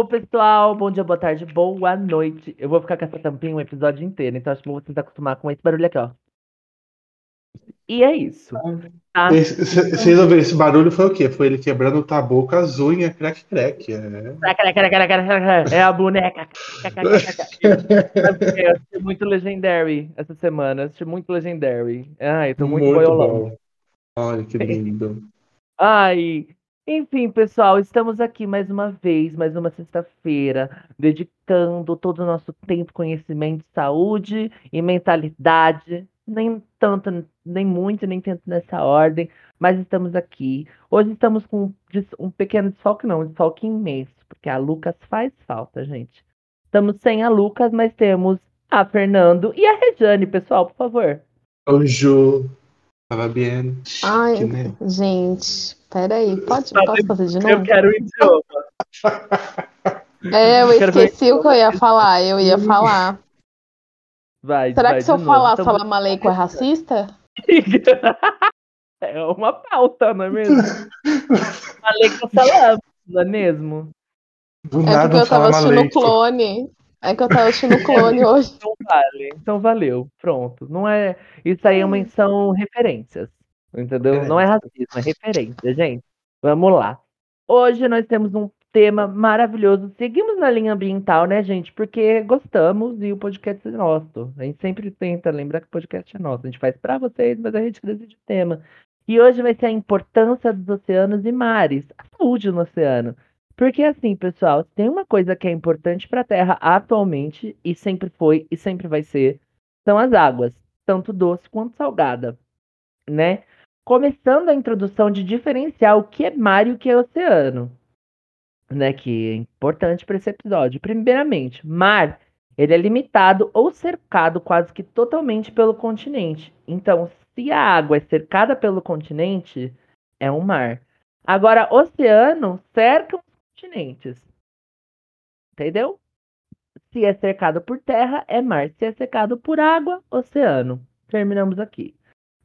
Hello, pessoal! Bom dia, boa tarde, boa noite. Eu vou ficar com essa tampinha o episódio inteiro, então acho que vou tentar acostumar com esse barulho aqui, ó. E é isso. Tá? Vocês ouviram esse barulho? Foi o quê? Foi ele quebrando o tabu com as unhas, crack, crack. É, é a boneca. eu assisti muito Legendary essa semana. Assisti muito Legendary. Ai, tô muito, muito boiolão. Olha que lindo. Ai, enfim, pessoal, estamos aqui mais uma vez, mais uma sexta-feira, dedicando todo o nosso tempo, conhecimento, saúde e mentalidade. Nem tanto, nem muito, nem tanto nessa ordem, mas estamos aqui. Hoje estamos com um pequeno desfalque, não, um desfalque imenso, porque a Lucas faz falta, gente. Estamos sem a Lucas, mas temos a Fernando e a Rejane, pessoal, por favor. Fala bem. Ai, gente, peraí, pode, posso fazer de novo? Eu quero o idioma. É, eu, eu esqueci o que eu ia falar, eu ia falar. Vai, Será vai que se eu novo. falar então... Salam Aleikum é racista? é uma pauta, não é mesmo? Aleikum Salam, não é mesmo? Do é nada porque eu tava assistindo clone. É que eu tava assistindo clone hoje. Então vale, então valeu, pronto. Não é, isso aí é uma, são referências, entendeu? Não é racismo, é referência, gente. Vamos lá. Hoje nós temos um tema maravilhoso. Seguimos na linha ambiental, né, gente? Porque gostamos e o podcast é nosso. A gente sempre tenta lembrar que o podcast é nosso. A gente faz para vocês, mas a gente decide o tema. E hoje vai ser a importância dos oceanos e mares, a saúde no oceano. Porque assim, pessoal, tem uma coisa que é importante para a Terra atualmente e sempre foi e sempre vai ser, são as águas, tanto doce quanto salgada, né? Começando a introdução de diferenciar o que é mar e o que é oceano né, que é importante para esse episódio. Primeiramente, mar, ele é limitado ou cercado quase que totalmente pelo continente. Então, se a água é cercada pelo continente, é um mar. Agora, oceano cerca os continentes. Entendeu? Se é cercado por terra, é mar. Se é cercado por água, oceano. Terminamos aqui.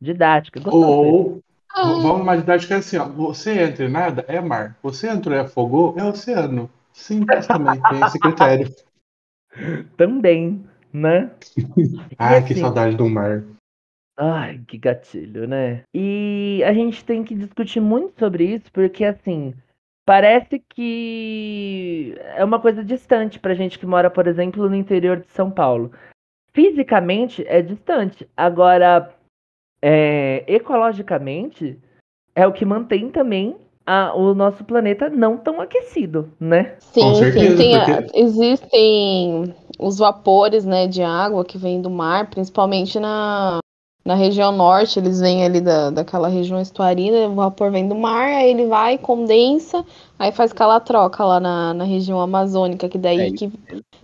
Didática. Ou, Vamos imaginar que é assim, ó. Você entra em nada, é mar. Você entrou e afogou, é oceano. Simples também, tem esse critério. Também, né? Ai, assim, que saudade do mar. Ai, que gatilho, né? E a gente tem que discutir muito sobre isso, porque assim, parece que é uma coisa distante pra gente que mora, por exemplo, no interior de São Paulo. Fisicamente é distante. Agora, é, ecologicamente, é o que mantém também a, o nosso planeta não tão aquecido, né? Sim, certeza, sim. Tem, porque... Existem os vapores né, de água que vêm do mar, principalmente na, na região norte, eles vêm ali da, daquela região estuarina, o vapor vem do mar, aí ele vai, condensa, aí faz aquela troca lá na, na região amazônica, que daí É que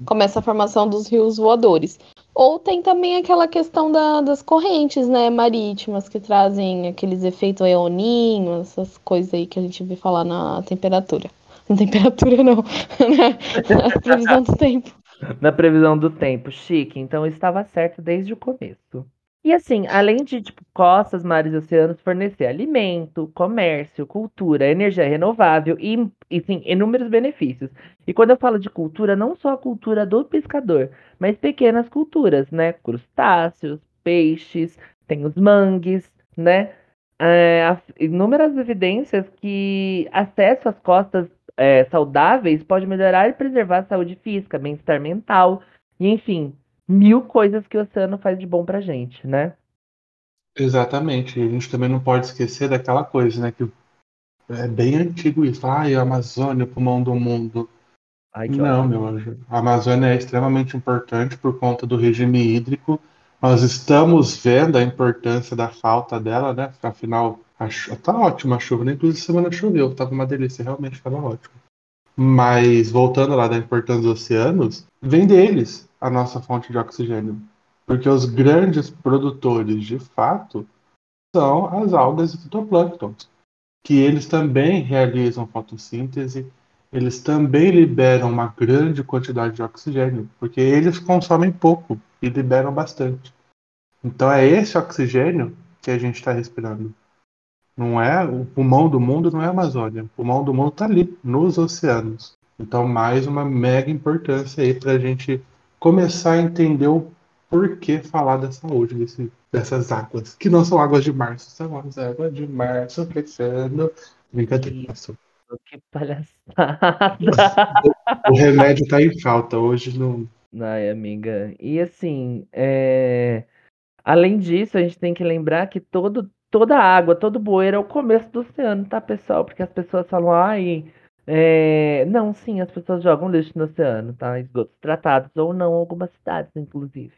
começa a formação dos rios voadores. Ou tem também aquela questão da- das correntes, né, marítimas, que trazem aqueles efeitos eoninhos, essas coisas aí que a gente vê falar na temperatura. Na temperatura não, na previsão do tempo. Na previsão do tempo, chique. Então estava certo desde o começo. E assim, além de tipo, costas, mares e oceanos fornecer alimento, comércio, cultura, energia renovável e, enfim, inúmeros benefícios. E quando eu falo de cultura, não só a cultura do pescador, mas pequenas culturas, né? Crustáceos, peixes, tem os mangues, né? É, inúmeras evidências que acesso às costas é, saudáveis pode melhorar e preservar a saúde física, bem-estar mental, e enfim, mil coisas que o oceano faz de bom pra gente, né? Exatamente. E a gente também não pode esquecer daquela coisa, né? Que é bem antigo isso. Ai, a Amazônia, o pulmão do mundo. Ai, Não, ótimo. meu anjo. A Amazônia é extremamente importante por conta do regime hídrico. Nós estamos vendo a importância da falta dela, né? Afinal, a chu- tá ótima a chuva, né? Inclusive, semana choveu, tava uma delícia, realmente estava ótimo. Mas, voltando lá da importância dos oceanos, vem deles a nossa fonte de oxigênio. Porque os grandes produtores, de fato, são as algas e fitoplânctons, que eles também realizam fotossíntese, eles também liberam uma grande quantidade de oxigênio, porque eles consomem pouco e liberam bastante. Então é esse oxigênio que a gente está respirando. Não é o pulmão do mundo, não é a Amazônia. O pulmão do mundo está ali, nos oceanos. Então, mais uma mega importância aí para a gente começar a entender o porquê falar da saúde desse, dessas águas, que não são águas de março, são as águas de março crescendo. Brincadeira. Que palhaçada. O, o remédio tá em falta hoje não. Ai, amiga. E assim, é... além disso, a gente tem que lembrar que todo, toda água, todo bueiro é o começo do oceano, tá, pessoal? Porque as pessoas falam, ai, é... não, sim, as pessoas jogam lixo no oceano, tá? Esgotos tratados ou não, algumas cidades, inclusive,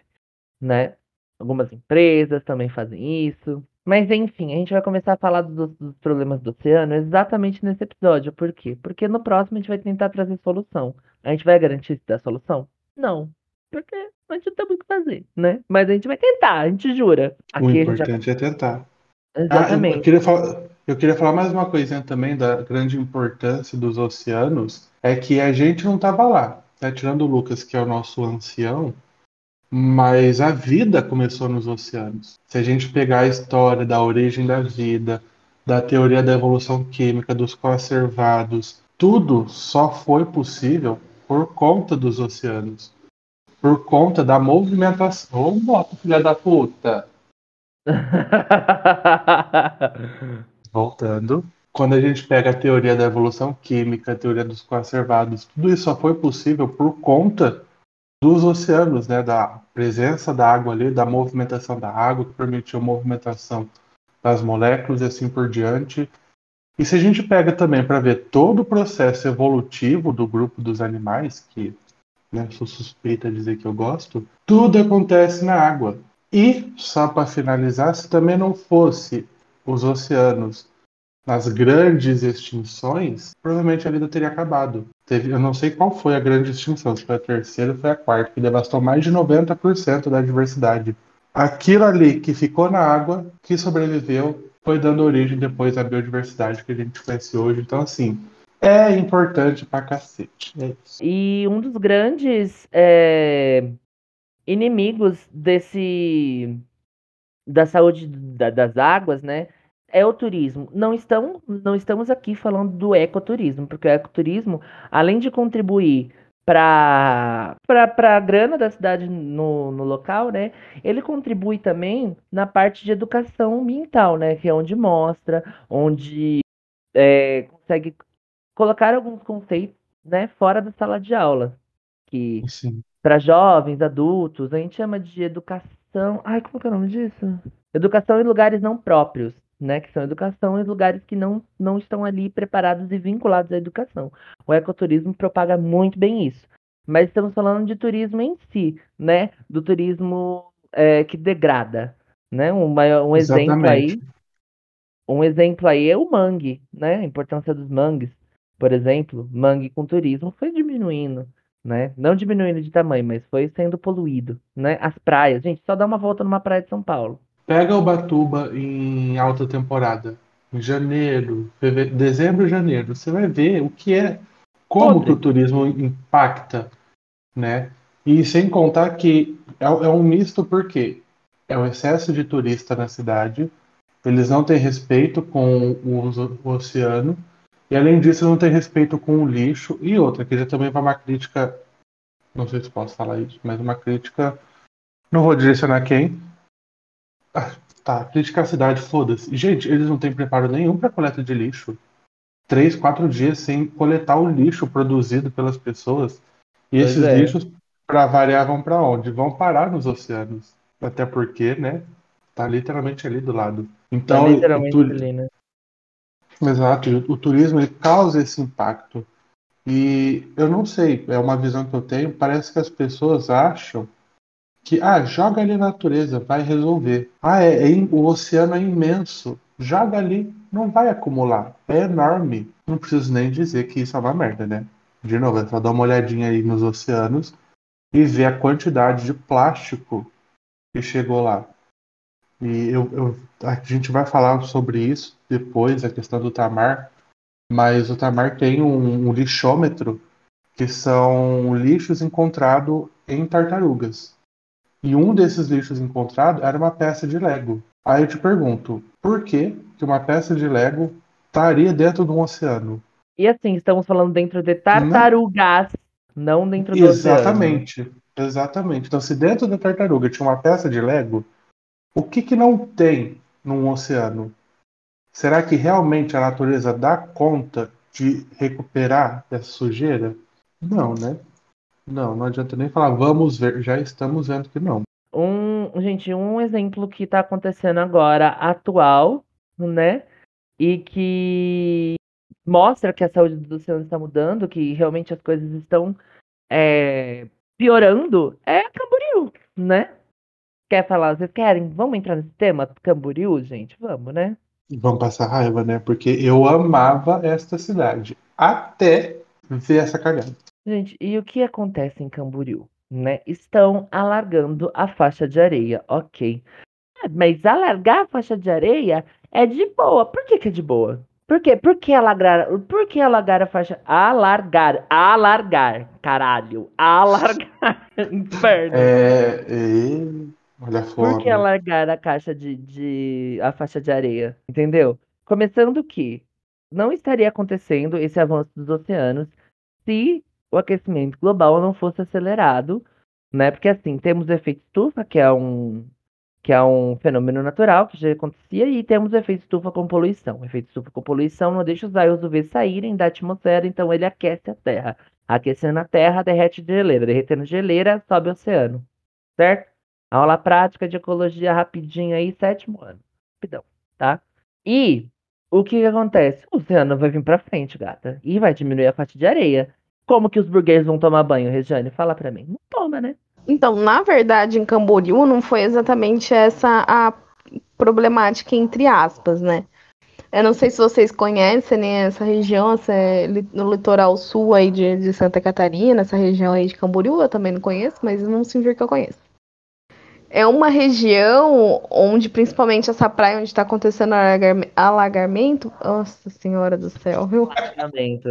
né? Algumas empresas também fazem isso. Mas enfim, a gente vai começar a falar dos, dos, problemas do oceano exatamente nesse episódio. Por quê? Porque no próximo a gente vai tentar trazer solução. A gente vai garantir se dá solução? Não. Porque a gente não tem muito o que fazer, né? Mas a gente vai tentar, a gente jura. Aqui o importante já... é tentar. Exatamente. Ah, eu, queria falar, eu queria falar mais uma coisinha também da grande importância dos oceanos. É que a gente não estava lá. Né? Tirando o Lucas, que é o nosso ancião, mas a vida começou nos oceanos. Se a gente pegar a história da origem da vida, da teoria da evolução química, dos conservados, tudo só foi possível por conta dos oceanos. Por conta da movimentação. Ô, moto, filha da puta! Voltando. Quando a gente pega a teoria da evolução química, a teoria dos conservados, tudo isso só foi possível por conta dos oceanos, né, da presença da água ali, da movimentação da água, que permitiu a movimentação das moléculas e assim por diante. E se a gente pega também para ver todo o processo evolutivo do grupo dos animais, que né, sou suspeita de dizer que eu gosto, tudo acontece na água. E, só para finalizar, se também não fosse os oceanos nas grandes extinções, provavelmente a vida teria acabado. Teve, eu não sei qual foi a grande extinção, se foi a terceira ou foi a quarta, que devastou mais de 90% da diversidade. Aquilo ali que ficou na água, que sobreviveu, foi dando origem depois à biodiversidade que a gente conhece hoje. Então, assim, é importante pra cacete. É e um dos grandes é, inimigos desse da saúde da, das águas, né? é o turismo. Não, estão, não estamos aqui falando do ecoturismo, porque o ecoturismo, além de contribuir para a grana da cidade no, no local, né? Ele contribui também na parte de educação ambiental, né? Que é onde mostra, onde é, consegue colocar alguns conceitos né, fora da sala de aula. Que para jovens, adultos, a gente chama de educação. Ai, como é o nome disso? Educação em lugares não próprios né, que são educação, em lugares que não, não estão ali preparados e vinculados à educação. O ecoturismo propaga muito bem isso. Mas estamos falando de turismo em si, né? Do turismo é, que degrada. Né? Um, um exemplo aí. Um exemplo aí é o mangue, né? A importância dos mangues. Por exemplo, mangue com turismo foi diminuindo, né? Não diminuindo de tamanho, mas foi sendo poluído, né? As praias, gente, só dá uma volta numa praia de São Paulo. Pega Ubatuba em alta temporada, em janeiro, fevereiro, dezembro, janeiro, você vai ver o que é, como que o turismo impacta, né? E sem contar que é, é um misto porque é o excesso de turista na cidade, eles não têm respeito com o, o oceano, e além disso não têm respeito com o lixo, e outra, que já também vai uma crítica, não sei se posso falar isso, mas uma crítica, não vou direcionar quem, ah, tá, criticar a cidade, foda-se. Gente, eles não têm preparo nenhum para coleta de lixo. Três, quatro dias sem coletar o lixo produzido pelas pessoas. E pois esses é. lixos, para variar, vão para onde? Vão parar nos oceanos. Até porque, né? Tá literalmente ali do lado. Então, tá literalmente tu... ali, né? Exato. O turismo ele causa esse impacto. E eu não sei, é uma visão que eu tenho. Parece que as pessoas acham que ah, joga ali na natureza, vai resolver. Ah, é, é, o oceano é imenso. Joga ali, não vai acumular. É enorme. Não preciso nem dizer que isso é uma merda, né? De novo, é só dar uma olhadinha aí nos oceanos e ver a quantidade de plástico que chegou lá. E eu, eu, a gente vai falar sobre isso depois, a questão do Tamar, mas o Tamar tem um, um lixômetro que são lixos encontrados em tartarugas. E um desses lixos encontrados era uma peça de Lego. Aí eu te pergunto, por que, que uma peça de Lego estaria dentro de um oceano? E assim, estamos falando dentro de tartarugas, não, não dentro do Exatamente. Oceano. Exatamente. Então, se dentro da tartaruga tinha uma peça de Lego, o que, que não tem num oceano? Será que realmente a natureza dá conta de recuperar essa sujeira? Não, né? Não, não adianta nem falar, vamos ver, já estamos vendo que não. Um, gente, um exemplo que está acontecendo agora, atual, né? E que mostra que a saúde do oceano está mudando, que realmente as coisas estão é, piorando, é Camboriú, né? Quer falar? Vocês querem? Vamos entrar nesse tema Camboriú, gente? Vamos, né? Vamos passar raiva, né? Porque eu amava esta cidade. Até ver essa cagada. Gente, e o que acontece em Camboriú? Né? Estão alargando a faixa de areia, ok. Ah, mas alargar a faixa de areia é de boa. Por que, que é de boa? Por quê? Por que alargar, por que alargar a faixa? Alargar, alargar, caralho. Alargar, inferno. É, e... olha Por que alargar a caixa de, de, a faixa de areia? Entendeu? Começando que não estaria acontecendo esse avanço dos oceanos se o aquecimento global não fosse acelerado, né? Porque assim, temos o efeito estufa, que é um que é um fenômeno natural que já acontecia, e temos o efeito estufa com poluição. O efeito estufa com poluição não deixa os raios UV saírem da atmosfera, então ele aquece a Terra. Aquecendo a Terra, derrete geleira. Derretendo geleira, sobe o oceano. Certo? Aula prática de ecologia rapidinho aí, sétimo ano. Rapidão, tá? E o que, que acontece? O oceano vai vir pra frente, gata. E vai diminuir a faixa de areia. Como que os burgueses vão tomar banho, Regiane? Fala pra mim. Não toma, né? Então, na verdade, em Camboriú não foi exatamente essa a problemática, entre aspas, né? Eu não sei se vocês conhecem né, essa região, essa é no litoral sul aí de, de, Santa Catarina, essa região aí de Camboriú, eu também não conheço, mas não se vir que eu conheço. É uma região onde, principalmente essa praia onde está acontecendo alagamento. Nossa senhora do céu, viu? Alagamento.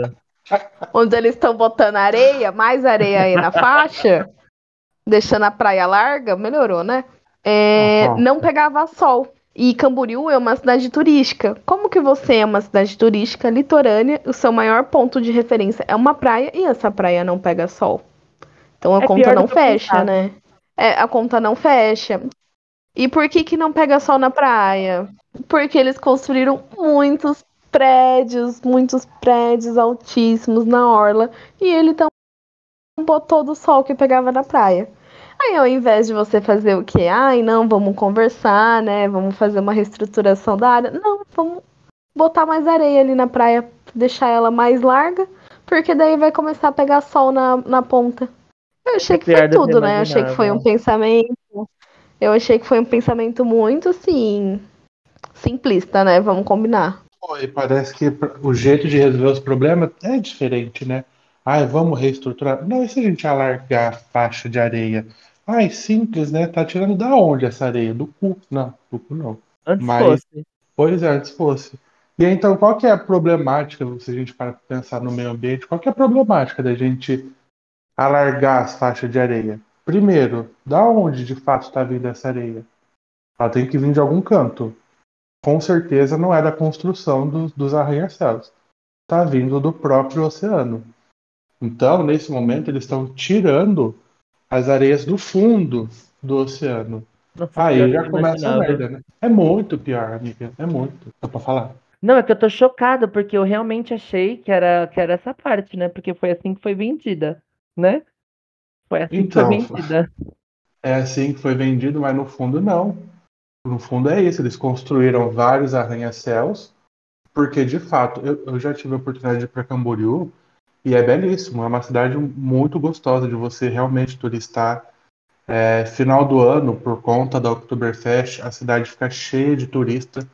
Onde eles estão botando areia, mais areia aí na faixa deixando a praia larga, melhorou, né? É, uhum. Não pegava sol. E Camboriú é uma cidade turística. Como que você é uma cidade turística litorânea, o seu maior ponto de referência é uma praia e essa praia não pega sol? Então a é conta não fecha, né? É, a conta não fecha. E por que que não pega sol na praia? Porque eles construíram muitos prédios, muitos prédios altíssimos na orla e ele também botou do sol que pegava na praia. Aí ao invés de você fazer o que? Ai, não, vamos conversar, né? Vamos fazer uma reestruturação da área. Não, vamos botar mais areia ali na praia, deixar ela mais larga, porque daí vai começar a pegar sol na, na ponta. Eu achei que foi tudo, né? Eu achei que foi um pensamento. Eu achei que foi um pensamento muito assim. simplista, né? Vamos combinar. E parece que o jeito de resolver os problemas é diferente, né? Ai, vamos reestruturar. Não, e se a gente alargar a faixa de areia? Ai, simples, né? Tá tirando da onde essa areia? Do cu. Não, do cu não. Antes Mas, fosse. Pois é, antes fosse. E aí, então, qual que é a problemática, se a gente para pensar no meio ambiente, qual que é a problemática da gente alargar as faixas de areia? Primeiro, da onde de fato está vindo essa areia? Ela tem que vir de algum canto. Com certeza não é da construção do, dos arranha-céus. Está vindo do próprio oceano. Então, nesse momento, eles estão tirando as areias do fundo do oceano. Nossa, Aí já começa a merda, né? É muito pior, amiga. É muito. Dá pra falar? Não, é que eu tô chocada, porque eu realmente achei que era, que era essa parte, né? Porque foi assim que foi vendida, né? Foi assim então, que foi então, vendida. É assim que foi vendido, mas no fundo não. No fundo é isso, eles construíram vários arranha-céus, porque de fato, eu, eu já tive a oportunidade de ir para Camboriú, e é belíssimo, é uma cidade muito gostosa de você realmente turistar. É, final do ano, por conta da Oktoberfest, a cidade fica cheia de turista,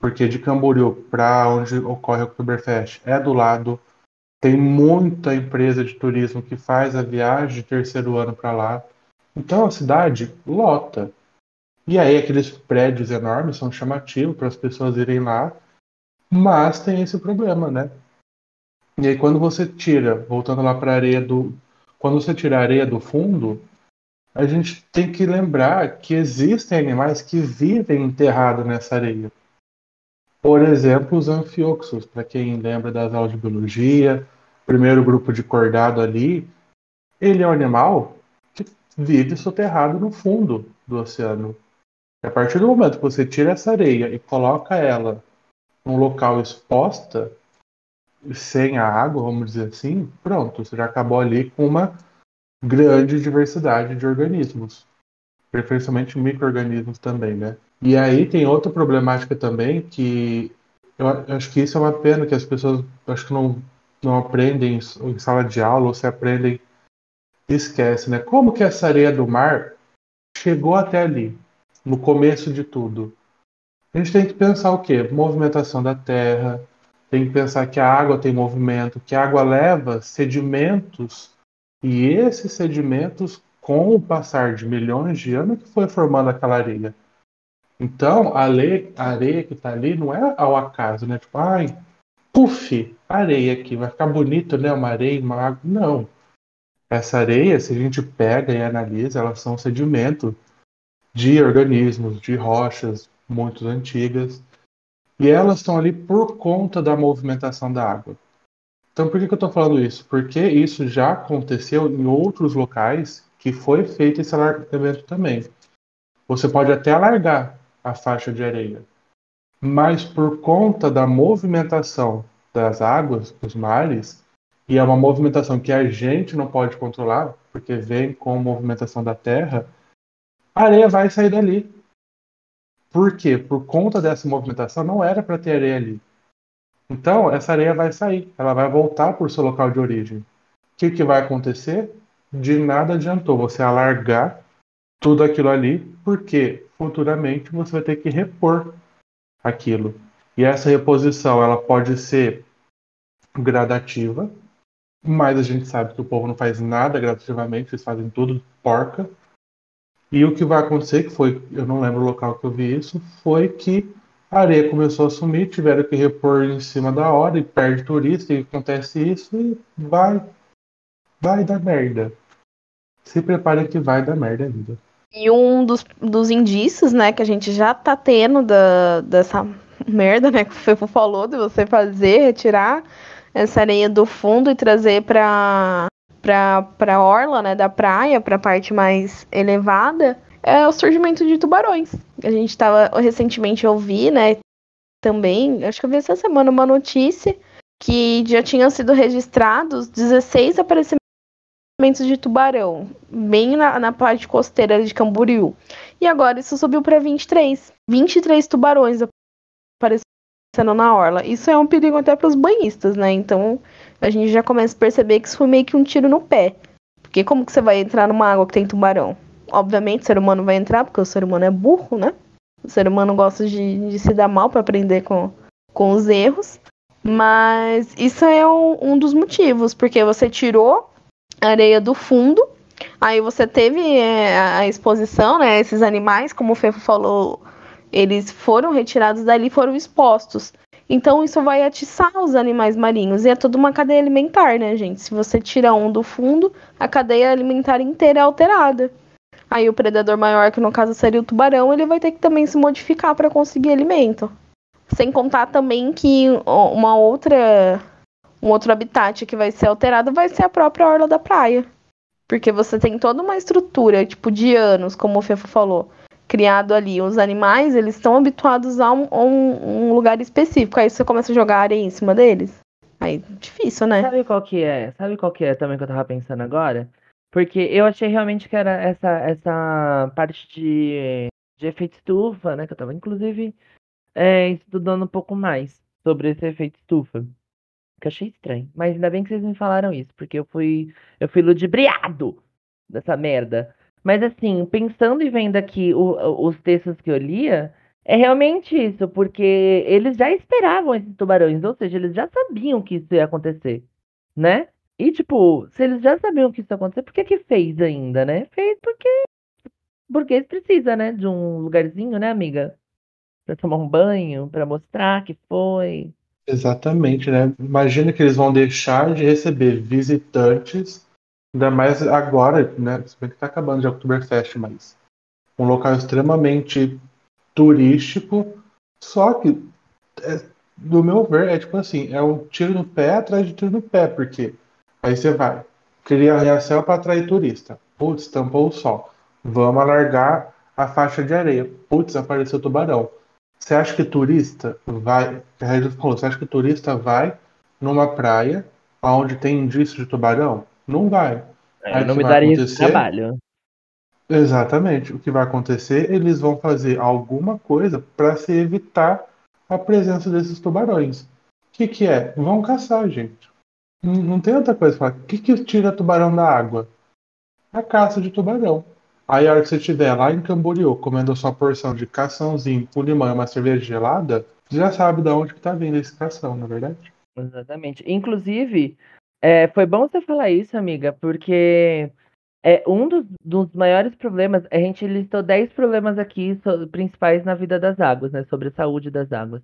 porque de Camboriú para onde ocorre a Oktoberfest é do lado. Tem muita empresa de turismo que faz a viagem de terceiro ano para lá. Então a cidade lota. E aí aqueles prédios enormes são chamativos para as pessoas irem lá, mas tem esse problema, né? E aí quando você tira, voltando lá para a areia do. Quando você tira a areia do fundo, a gente tem que lembrar que existem animais que vivem enterrados nessa areia. Por exemplo, os anfioxos, para quem lembra das aulas de biologia, primeiro grupo de cordado ali, ele é um animal que vive soterrado no fundo do oceano. E a partir do momento que você tira essa areia e coloca ela num local exposta, sem a água, vamos dizer assim, pronto, você já acabou ali com uma grande diversidade de organismos, preferencialmente micro-organismos também, né? E aí tem outra problemática também que eu acho que isso é uma pena que as pessoas acho que não, não aprendem em sala de aula ou se aprendem esquece, né? Como que essa areia do mar chegou até ali, no começo de tudo? A gente tem que pensar o quê? Movimentação da terra, tem que pensar que a água tem movimento, que a água leva sedimentos e esses sedimentos, com o passar de milhões de anos, que foi formando aquela areia. Então, a areia, a areia que está ali não é ao acaso, né? Tipo, ai, puf, areia aqui, vai ficar bonito, né? Uma areia, uma água. Não. Essa areia, se a gente pega e analisa, elas são sedimento de organismos, de rochas muito antigas e elas estão ali por conta da movimentação da água. Então, por que, que eu estou falando isso? Porque isso já aconteceu em outros locais que foi feito esse alargamento também. Você pode até alargar a faixa de areia, mas por conta da movimentação das águas, dos mares, e é uma movimentação que a gente não pode controlar, porque vem com a movimentação da terra, a areia vai sair dali. Por quê? Por conta dessa movimentação, não era para ter areia ali. Então, essa areia vai sair, ela vai voltar para o seu local de origem. O que, que vai acontecer? De nada adiantou você alargar tudo aquilo ali, porque futuramente você vai ter que repor aquilo. E essa reposição ela pode ser gradativa, mas a gente sabe que o povo não faz nada gradativamente, eles fazem tudo porca. E o que vai acontecer, que foi, eu não lembro o local que eu vi isso, foi que a areia começou a sumir, tiveram que repor em cima da hora e perde turista, e acontece isso e vai, vai dar merda. Se preparem que vai dar merda ainda. E um dos, dos indícios, né, que a gente já tá tendo da, dessa merda, né, que o Fefo falou, de você fazer, retirar essa areia do fundo e trazer pra, para a orla né, da praia, para a parte mais elevada, é o surgimento de tubarões. A gente estava recentemente eu né, também, acho que eu vi essa semana uma notícia que já tinham sido registrados 16 aparecimentos de tubarão, bem na, na parte costeira de Camboriú. E agora isso subiu para 23. 23 tubarões aparecendo na orla. Isso é um perigo até para os banhistas, né? Então, a gente já começa a perceber que isso foi meio que um tiro no pé. Porque como que você vai entrar numa água que tem tubarão? Obviamente o ser humano vai entrar, porque o ser humano é burro, né? O ser humano gosta de, de se dar mal para aprender com, com os erros. Mas isso é um, um dos motivos, porque você tirou areia do fundo, aí você teve é, a exposição, né? Esses animais, como o Fefo falou, eles foram retirados dali, foram expostos. Então isso vai atiçar os animais marinhos. E é toda uma cadeia alimentar, né, gente? Se você tira um do fundo, a cadeia alimentar inteira é alterada. Aí o predador maior, que no caso seria o tubarão, ele vai ter que também se modificar para conseguir alimento. Sem contar também que uma outra um outro habitat que vai ser alterado vai ser a própria orla da praia. Porque você tem toda uma estrutura, tipo, de anos, como o Fefo falou, criado ali. Os animais, eles estão habituados a um, um, lugar específico. Aí você começa a jogar areia em cima deles. Aí, difícil, né? Sabe qual que é? Sabe qual que é também que eu tava pensando agora? Porque eu achei realmente que era essa, essa parte de, de efeito estufa, né? Que eu tava, inclusive, é, estudando um pouco mais sobre esse efeito estufa. Que achei estranho. Mas ainda bem que vocês me falaram isso, porque eu fui, eu fui ludibriado dessa merda. Mas assim, pensando e vendo aqui o, os textos que eu lia, é realmente isso, porque eles já esperavam esses tubarões, ou seja, eles já sabiam que isso ia acontecer, né? E tipo, se eles já sabiam que isso ia acontecer, por que que fez ainda, né? Fez porque eles precisam, né, de um lugarzinho, né, amiga? Pra tomar um banho, pra mostrar que foi. Exatamente, né? Imagina que eles vão deixar de receber visitantes Ainda mais agora, né? Se bem que tá acabando de Oktoberfest, mas um local extremamente turístico, só que é, do meu ver, é tipo assim, é um tiro no pé atrás de tiro no pé, porque aí você vai, cria a reação para atrair turista. Putz, tampou o sol. Vamos alargar a faixa de areia. Putz, apareceu tubarão. Você acha que turista vai. A falou, você acha que turista vai numa praia onde tem indício de tubarão? Não vai. É, não me daria esse trabalho. Exatamente. O que vai acontecer? Eles vão fazer alguma coisa para se evitar a presença desses tubarões. O que, que é? Vão caçar, gente. Não, não tem outra coisa para falar. O que, que tira tubarão da água? A caça de tubarão. Aí a hora que você estiver lá em Camboriú comendo a sua porção de caçãozinho com limão e uma cerveja gelada, você já sabe de onde que tá vindo esse cação, na é verdade? Exatamente. Inclusive, é, foi bom você falar isso, amiga, porque é um dos, dos, maiores problemas, a gente listou 10 problemas aqui so, principais na vida das águas, né? Sobre a saúde das águas.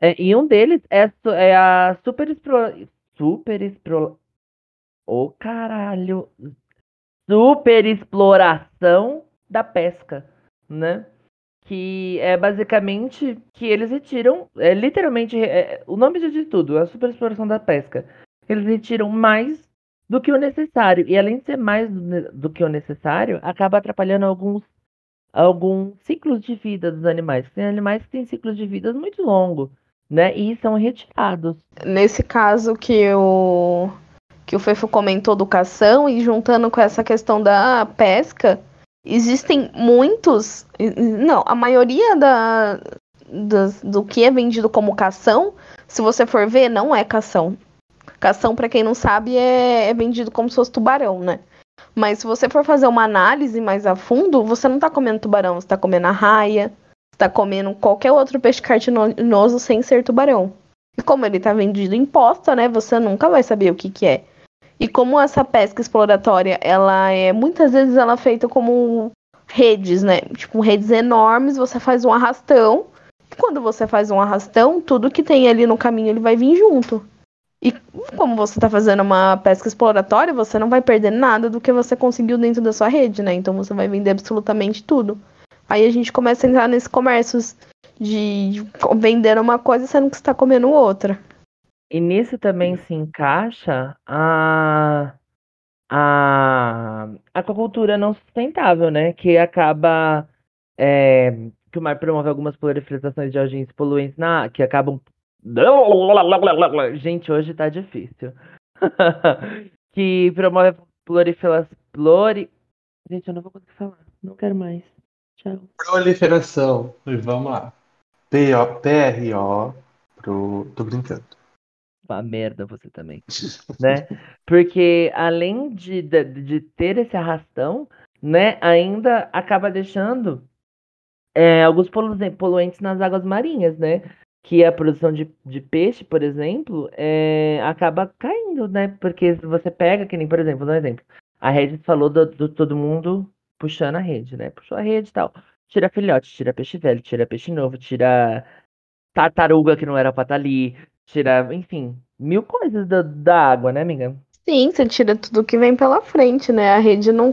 É, e um deles é, é a super explo, super explo, Ô oh, caralho! Super exploração da pesca, né? Que é basicamente que eles retiram, é literalmente, é, o nome de tudo, a super exploração da pesca. Eles retiram mais do que o necessário. E além de ser mais do, do que o necessário, acaba atrapalhando alguns, alguns ciclos de vida dos animais. Tem animais que têm ciclos de vida muito longos, né? E são retirados. Nesse caso que o que o Fefo comentou do cação e juntando com essa questão da pesca, existem muitos, não, a maioria da, do que é vendido como cação, se você for ver, não é cação. Cação, para quem não sabe, é, é, vendido como se fosse tubarão, né? Mas se você for fazer uma análise mais a fundo, você não tá comendo tubarão, você tá comendo arraia, você tá comendo qualquer outro peixe cartinoso sem ser tubarão. E como ele tá vendido em posta, né, você nunca vai saber o que que é. E como essa pesca exploratória, ela é muitas vezes ela é feita como redes, né? Tipo, redes enormes, você faz um arrastão. E quando você faz um arrastão, tudo que tem ali no caminho ele vai vir junto. E como você está fazendo uma pesca exploratória, você não vai perder nada do que você conseguiu dentro da sua rede, né? Então você vai vender absolutamente tudo. Aí a gente começa a entrar nesse comércio de vender uma coisa sendo que está comendo outra. E nisso também se encaixa a, a aquacultura não sustentável, né? Que acaba. É, que o mar promove algumas proliferações de agentes poluentes na, que acabam Gente, hoje tá difícil. que promove proliferação. Pluri... Gente, eu não vou conseguir falar. Não quero mais. Tchau. Proliferação. Vamos lá. P-R-O. Pro... Tô brincando. Uma merda você também. né? Porque além de, de, de, ter esse arrastão, né, ainda acaba deixando é, alguns poluentes nas águas marinhas, né? que a produção de, de peixe, por exemplo, é, acaba caindo, né? Porque você pega, que nem, por exemplo, um exemplo. A rede falou do, do, todo mundo puxando a rede, né? Puxou a rede e tal. Tira filhote, tira peixe velho, tira peixe novo, tira tartaruga que não era pra estar tá ali, tira, enfim, mil coisas da, da água, né, amiga? Sim, você tira tudo que vem pela frente, né? A rede não.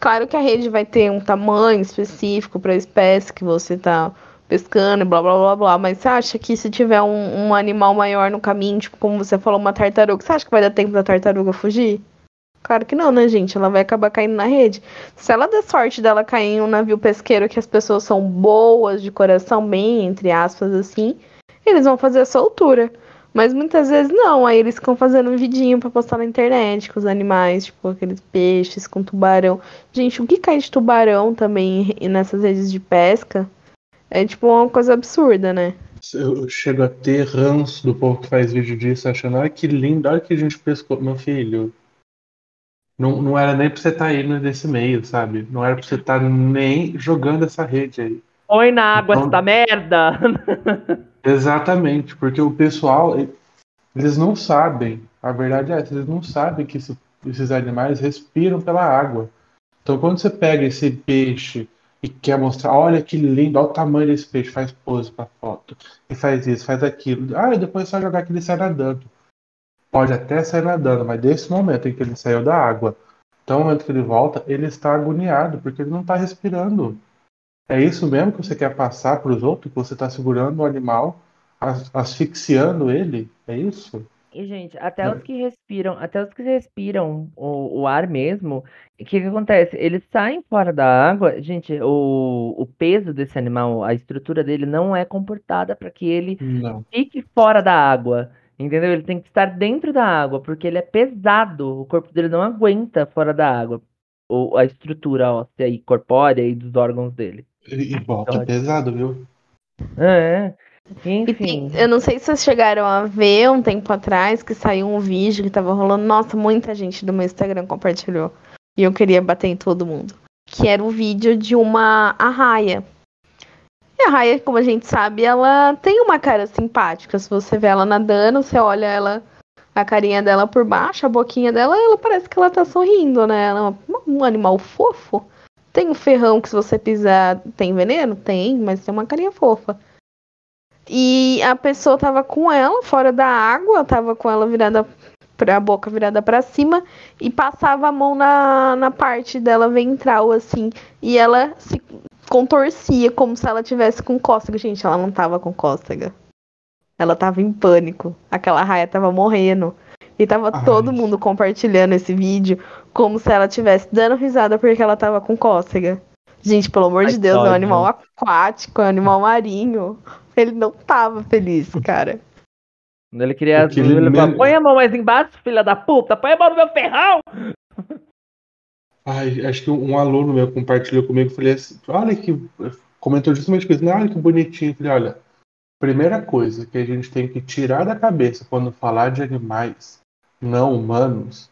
Claro que a rede vai ter um tamanho específico para a espécie que você tá pescando e blá blá blá blá. Mas você acha que se tiver um, um, animal maior no caminho, tipo, como você falou, uma tartaruga, você acha que vai dar tempo da tartaruga fugir? Claro que não, né, gente? Ela vai acabar caindo na rede. Se ela der sorte dela cair em um navio pesqueiro que as pessoas são boas de coração, bem, entre aspas, assim, eles vão fazer a soltura. Mas muitas vezes não, aí eles ficam fazendo um vidinho pra postar na internet com os animais, tipo aqueles peixes com tubarão. Gente, o que cai de tubarão também nessas redes de pesca? É tipo uma coisa absurda, né? Eu chego a ter ranço do povo que faz vídeo disso, achando, olha que lindo, olha que a gente pescou. Meu filho, não, não era nem pra você estar tá aí nesse meio, sabe? Não era pra você estar tá nem jogando essa rede aí. Põe na água então, essa merda! Exatamente, porque o pessoal, eles não sabem, a verdade é essa, eles não sabem que esse, esses animais respiram pela água. Então quando você pega esse peixe e quer mostrar, olha que lindo, olha o tamanho desse peixe, faz pose para foto, e faz isso, faz aquilo. Ah, e depois é só jogar que ele sai nadando. Pode até sair nadando, mas desse momento em que ele saiu da água, então no momento que ele volta, ele está agoniado, porque ele não está respirando. É isso mesmo que você quer passar para os outros, que você está segurando o animal as, asfixiando ele? É isso? E, gente, até os que respiram, até os que respiram o, o ar mesmo, o que, que acontece? Eles saem fora da água, gente, o, o peso desse animal, a estrutura dele não é comportada para que ele Não. fique fora da água. Entendeu? Ele tem que estar dentro da água, porque ele é pesado. O corpo dele não aguenta fora da água. O, a estrutura óssea e corpórea e dos órgãos dele. E, volta pesado, viu? É. E Enfim. tem- eu não sei se vocês chegaram a ver um tempo atrás que saiu um vídeo que tava rolando. Nossa, muita gente do meu Instagram compartilhou. E eu queria bater em todo mundo. Que era o vídeo de uma arraia. E a arraia, como a gente sabe, ela tem uma cara simpática. Se você vê ela nadando, você olha ela, a carinha dela por baixo, a boquinha dela, ela parece que ela tá sorrindo, né? Ela é um animal fofo. Tem um ferrão que se você pisar tem veneno? Tem, mas tem uma carinha fofa. E a pessoa tava com ela fora da água, tava com ela virada pra boca virada pra cima e passava a mão na, na parte dela ventral assim, e ela se contorcia como se ela tivesse com cócega. Gente, ela não tava com cócega. Ela tava em pânico. Aquela raia tava morrendo. E tava Ai. todo mundo compartilhando esse vídeo como se ela tivesse dando risada porque ela tava com cócega. Gente, pelo amor Ai, de Deus, é um animal aquático, é um animal marinho. Ele não tava feliz, cara. Ele queria. Aquele ele falou, Põe a mão mais embaixo, filha da puta! Põe a mão no meu ferrão! Ai, acho que um aluno meu compartilhou comigo, falei assim, olha que, comentou justamente isso, né? Olha que bonitinho. Falei, olha, primeira coisa que a gente tem que tirar da cabeça quando falar de animais não humanos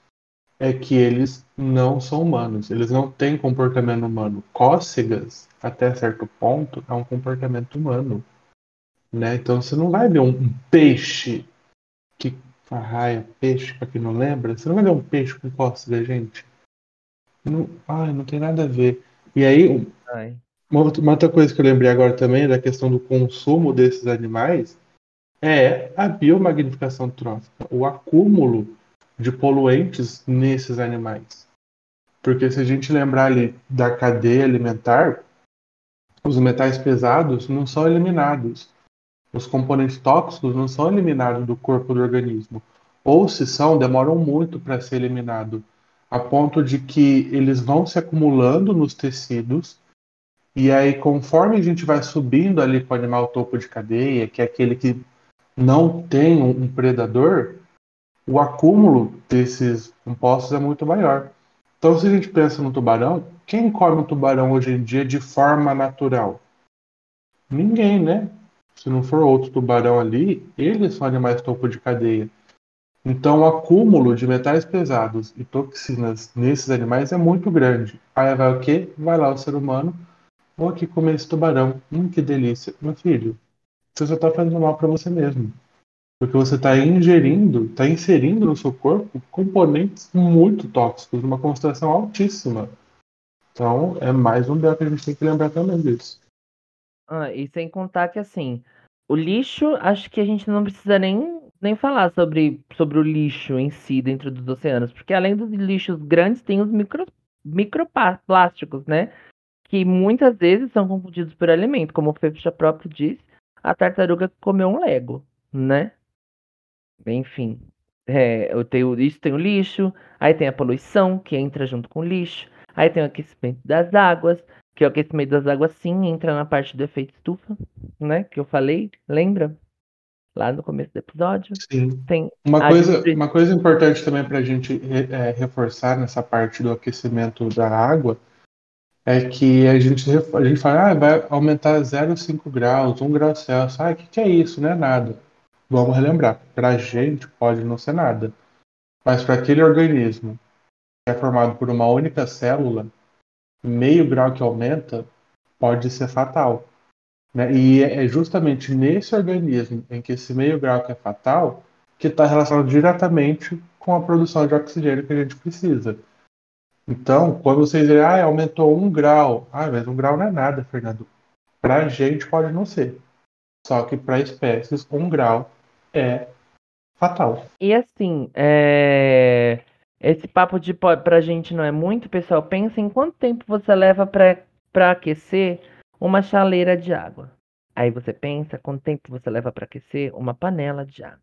é que eles não são humanos, eles não têm comportamento humano. Cócegas, até certo ponto, é um comportamento humano, né? Então você não vai ver um, um peixe que arraia peixe, pra quem não lembra, você não vai ver um peixe com cócega, gente. Não, ai, não tem nada a ver. E aí, um- uma outra, uma outra coisa que eu lembrei agora também da questão do consumo desses animais é a biomagnificação trófica, o acúmulo de poluentes nesses animais. Porque se a gente lembrar ali da cadeia alimentar, os metais pesados não são eliminados. Os componentes tóxicos não são eliminados do corpo do organismo. Ou se são, demoram muito para ser eliminado, a ponto de que eles vão se acumulando nos tecidos e aí, conforme a gente vai subindo ali para o animal topo de cadeia, que é aquele que não tem um predador, o acúmulo desses compostos é muito maior. Então, se a gente pensa no tubarão, quem come um tubarão hoje em dia de forma natural? Ninguém, né? Se não for outro tubarão ali, eles são animais topo de cadeia. Então, o acúmulo de metais pesados e toxinas nesses animais é muito grande. Aí vai o quê? Vai lá o ser humano Vou aqui comer esse tubarão. Hum, que delícia. Meu filho, você só está fazendo mal para você mesmo. Porque você está ingerindo, está inserindo no seu corpo componentes muito tóxicos, uma concentração altíssima. Então, é mais um dela que a gente tem que lembrar também disso. Ah, e sem contar que assim, o lixo, acho que a gente não precisa nem, nem falar sobre, sobre o lixo em si dentro dos oceanos, porque além dos lixos grandes, tem os micro, microplásticos, né? Que muitas vezes são confundidos por alimento, como o Fefe já próprio disse, a tartaruga comeu um Lego, né? Enfim, é, eu tenho, isso tem o lixo, aí tem a poluição, que entra junto com o lixo, aí tem o aquecimento das águas, que o aquecimento das águas sim entra na parte do efeito estufa, né? Que eu falei, lembra? Lá no começo do episódio. Sim. Tem Uma coisa, gente- uma coisa importante também para a gente é, reforçar nessa parte do aquecimento da água é que a gente, a gente fala, ah, vai aumentar 0,5 graus, 1 grau Celsius. Ah, o que, que é isso? Não é nada. Vamos relembrar. Para a gente pode não ser nada. Mas para aquele organismo que é formado por uma única célula, meio grau que aumenta pode ser fatal. né? E é justamente nesse organismo em que esse meio grau que é fatal que está relacionado diretamente com a produção de oxigênio que a gente precisa. Então, quando vocês dizem, ah, aumentou um grau, ah, mas um grau não é nada, Fernando. Para a gente pode não ser. Só que para espécies, um grau é fatal. E assim, é, esse papo de pra gente não é muito, pessoal. Pensa em quanto tempo você leva pra aquecer uma chaleira de água. Aí você pensa quanto tempo você leva para aquecer uma panela de água.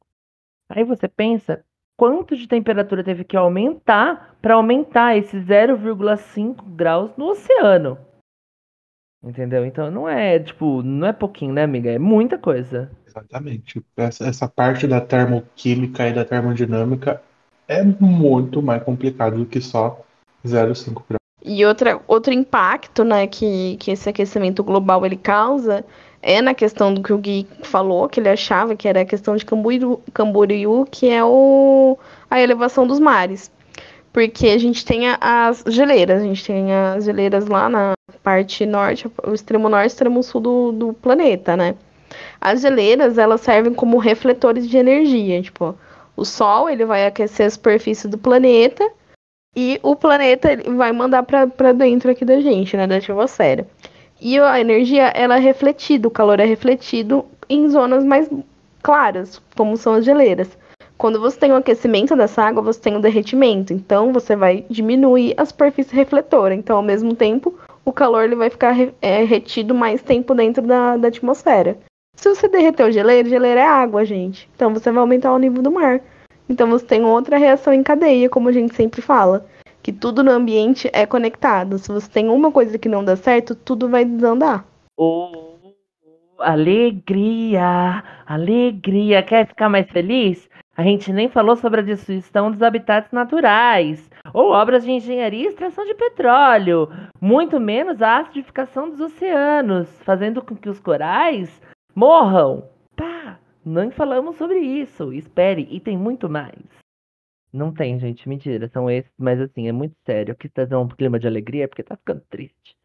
Aí você pensa quanto de temperatura teve que aumentar para aumentar esse 0,5 graus no oceano. Entendeu? Então não é, tipo, não é pouquinho, né, amiga? É muita coisa. Exatamente. Essa, essa parte da termoquímica e da termodinâmica é muito mais complicado do que só 0,5 graus. E outra, outro impacto né, que, que esse aquecimento global ele causa é na questão do que o Gui falou, que ele achava que era a questão de Camboriú, Camboriú que é o, a elevação dos mares. Porque a gente tem as geleiras, a gente tem as geleiras lá na parte norte, o extremo norte e extremo sul do, do planeta, né? As geleiras, elas servem como refletores de energia, tipo, o Sol, ele vai aquecer a superfície do planeta e o planeta vai mandar para dentro aqui da gente, né, da atmosfera. E a energia, ela é refletida, o calor é refletido em zonas mais claras, como são as geleiras. Quando você tem o aquecimento dessa água, você tem o derretimento. Então, você vai diminuir a superfície refletora. Então, ao mesmo tempo, o calor ele vai ficar é, retido mais tempo dentro da, da atmosfera. Se você derreter o geleiro, geleiro é água, gente. Então, você vai aumentar o nível do mar. Então, você tem outra reação em cadeia, como a gente sempre fala que tudo no ambiente é conectado. Se você tem uma coisa que não dá certo, tudo vai desandar. Oh, alegria, alegria. Quer ficar mais feliz? A gente nem falou sobre a destruição dos habitats naturais, ou obras de engenharia e extração de petróleo, muito menos a acidificação dos oceanos, fazendo com que os corais morram. Pá, não falamos sobre isso. Espere, e tem muito mais. Não tem, gente, mentira. São esses, mas assim, é muito sério. Aqui tá dando um clima de alegria é porque tá ficando triste.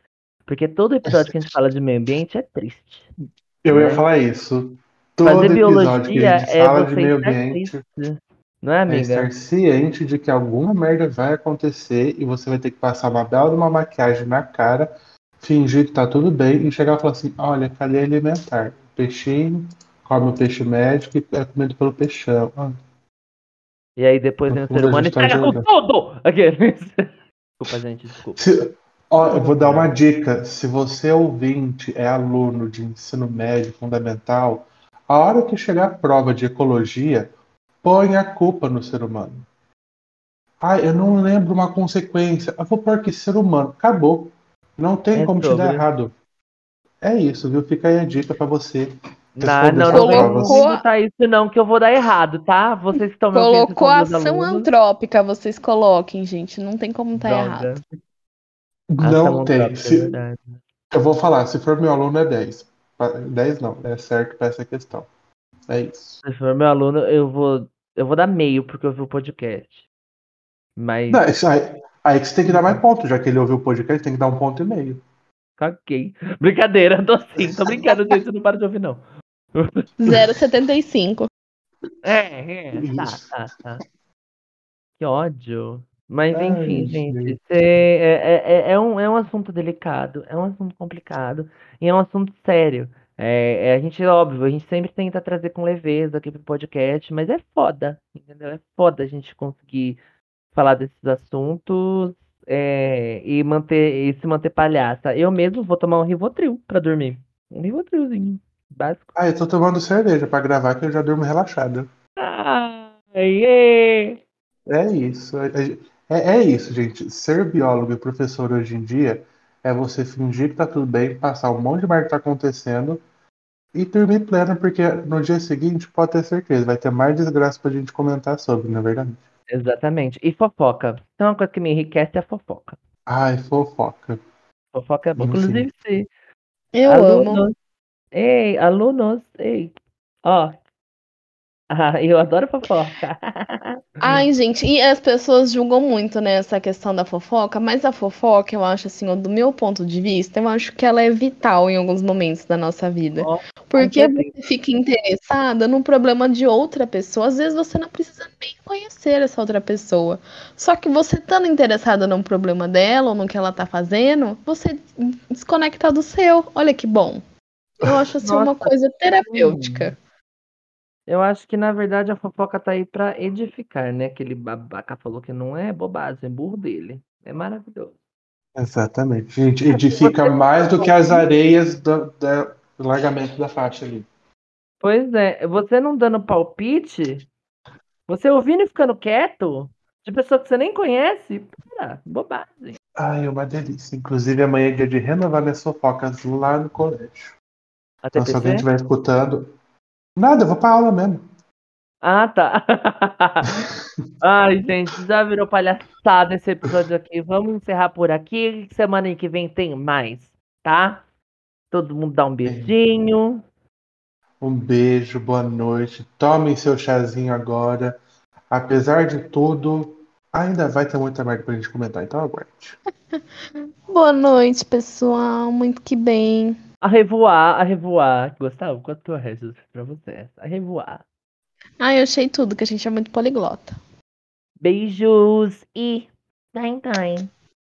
Porque todo episódio que a gente fala de meio ambiente é triste. Eu né? ia falar isso. Todo Fazer biologia que a gente é fala de meio ambiente triste. Não é, é amiga? estar ciente de que alguma merda vai acontecer e você vai ter que passar uma bela uma maquiagem na cara, fingir que tá tudo bem e chegar e falar assim: olha, cadeia alimentar. Peixinho, come o peixe médico e é comido pelo peixão. Ah, E aí depois vem o ser humano e estraga com tudo! Aqueles. Desculpa, gente, desculpa. Se- ó, eu vou dar uma dica. Se você ouvinte é aluno de ensino médio fundamental, a hora que chegar a prova de ecologia, põe a culpa no ser humano. Ah, eu não lembro uma consequência. Eu vou pôr que ser humano. Acabou. Não tem É como te sobre. dar errado. É isso, viu? Fica aí a dica pra você. Não, não, não vem. Colocou- botar isso não, que eu vou dar errado, tá? Vocês estão me Colocou ação alunos. antrópica, vocês coloquem, gente. Não tem como estar Droga. errado. Não tem. é Se- verdade. eu vou falar, se for meu aluno é 10. Pa- 10 não, é certo pra essa questão. É isso. Se for meu aluno, eu vou, eu vou dar meio porque eu vi o podcast. Mas Não, isso aí, aí que você tem que dar mais ponto, já que ele ouviu o podcast, tem que dar um ponto e meio. caguei. Brincadeira, tô sim, tô brincando, gente, não para de ouvir, não. 0,75. É, é, tá, tá, tá. Que ódio. Mas Ai, enfim, gente, é, é, é, é um, é um assunto delicado, é um assunto complicado e é um assunto sério. É, é, a gente, óbvio, a gente sempre tenta trazer com leveza aqui pro podcast, mas é foda, entendeu? É foda a gente conseguir falar desses assuntos é, e manter e se manter palhaça. Eu mesmo vou tomar um Rivotril pra dormir. Um Rivotrilzinho, básico. Ah, eu tô tomando cerveja pra gravar que eu já durmo relaxado. Ai, é. É isso. É, é- é isso, gente. Ser biólogo e professor hoje em dia é você fingir que tá tudo bem, passar um monte de merda que tá acontecendo e dormir pleno, porque no dia seguinte, pode ter certeza, vai ter mais desgraça pra gente comentar sobre, não é verdade? Exatamente. E fofoca. Então, uma coisa que me enriquece é a fofoca. Ai, fofoca. Fofoca é bom. Inclusive, se Eu amo. Alunos. Ei, alunos, ei. Ó. Ah, eu adoro fofoca. Ai, gente, e as pessoas julgam muito, né, essa questão da fofoca, mas a fofoca, eu acho assim, do meu ponto de vista, eu acho que ela é vital em alguns momentos da nossa vida. Ó, Porque você fica interessada no problema de outra pessoa. Às vezes você não precisa nem conhecer essa outra pessoa. Só que você estando interessada no problema dela ou no que ela tá fazendo, você desconecta do seu. Olha que bom. Eu acho assim uma Nossa, coisa terapêutica. Eu acho que, na verdade, a fofoca tá aí pra edificar, né? Aquele babaca falou que não é bobagem, é burro dele. É maravilhoso. Exatamente. Gente, edifica mais do que as areias da, da- O largamento da faixa ali. Pois é, você não dando palpite, você ouvindo e ficando quieto, de pessoa que você nem conhece, pera, bobagem. Ai, é uma delícia. Inclusive, amanhã é dia de renovar minhas fofocas lá no colégio. Até Então, se alguém estiver escutando. Nada, eu vou pra aula mesmo. Ah, tá. Ai, gente, já virou palhaçada esse episódio aqui. Vamos encerrar por aqui. Semana que vem tem mais, tá? Todo mundo dá um beijinho. Um beijo, boa noite. Tomem seu chazinho agora. Apesar de tudo, ainda vai ter muita merda pra gente comentar, então aguarde. Boa noite, pessoal. Muito que bem. A revoar, a revoar. Gustavo, quanto eu resto pra você? A revoar. Ah, eu achei tudo, que a gente é muito poliglota. Beijos e. Time, time.